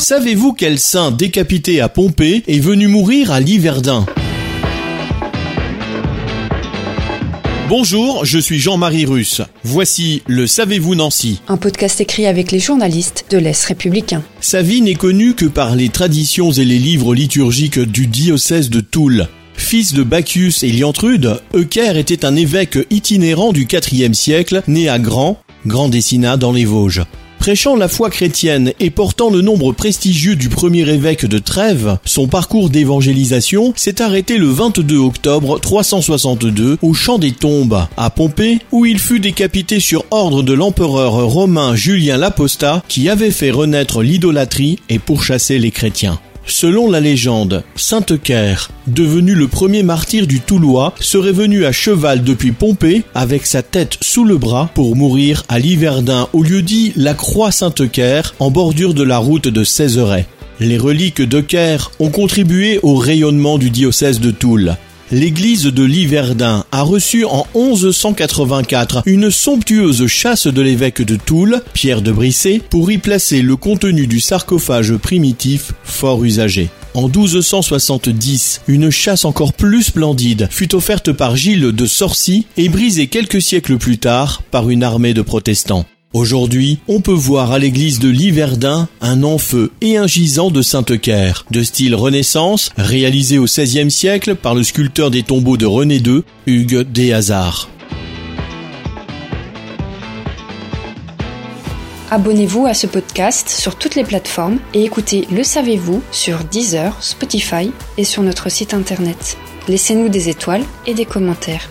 Savez-vous quel saint décapité à Pompée est venu mourir à Liverdun? Bonjour, je suis Jean-Marie Russe. Voici le Savez-vous Nancy Un podcast écrit avec les journalistes de l'Est républicain. Sa vie n'est connue que par les traditions et les livres liturgiques du diocèse de Toul. Fils de Bacchus et Liantrude, Eucher était un évêque itinérant du IVe siècle, né à Grand, Grand Dessinat dans les Vosges. Prêchant la foi chrétienne et portant le nombre prestigieux du premier évêque de Trèves, son parcours d'évangélisation s'est arrêté le 22 octobre 362 au Champ des Tombes, à Pompée, où il fut décapité sur ordre de l'empereur romain Julien l'Apostat qui avait fait renaître l'idolâtrie et pourchassé les chrétiens. Selon la légende, Saint Eucher, devenu le premier martyr du Toulois, serait venu à cheval depuis Pompée avec sa tête sous le bras pour mourir à Liverdun au lieu dit la Croix Saint-Eucher en bordure de la route de Césaret. Les reliques d'Eucher ont contribué au rayonnement du diocèse de Toul l'église de Liverdun a reçu en 1184 une somptueuse chasse de l'évêque de Toul, Pierre de Brissé, pour y placer le contenu du sarcophage primitif fort usagé. En 1270, une chasse encore plus splendide fut offerte par Gilles de Sorcy et brisée quelques siècles plus tard par une armée de protestants. Aujourd'hui, on peut voir à l'église de Liverdun un enfeu et un gisant de Sainte-Caire, de style Renaissance, réalisé au XVIe siècle par le sculpteur des tombeaux de René II, Hugues Deshazard. Abonnez-vous à ce podcast sur toutes les plateformes et écoutez Le Savez-vous sur Deezer, Spotify et sur notre site internet. Laissez-nous des étoiles et des commentaires.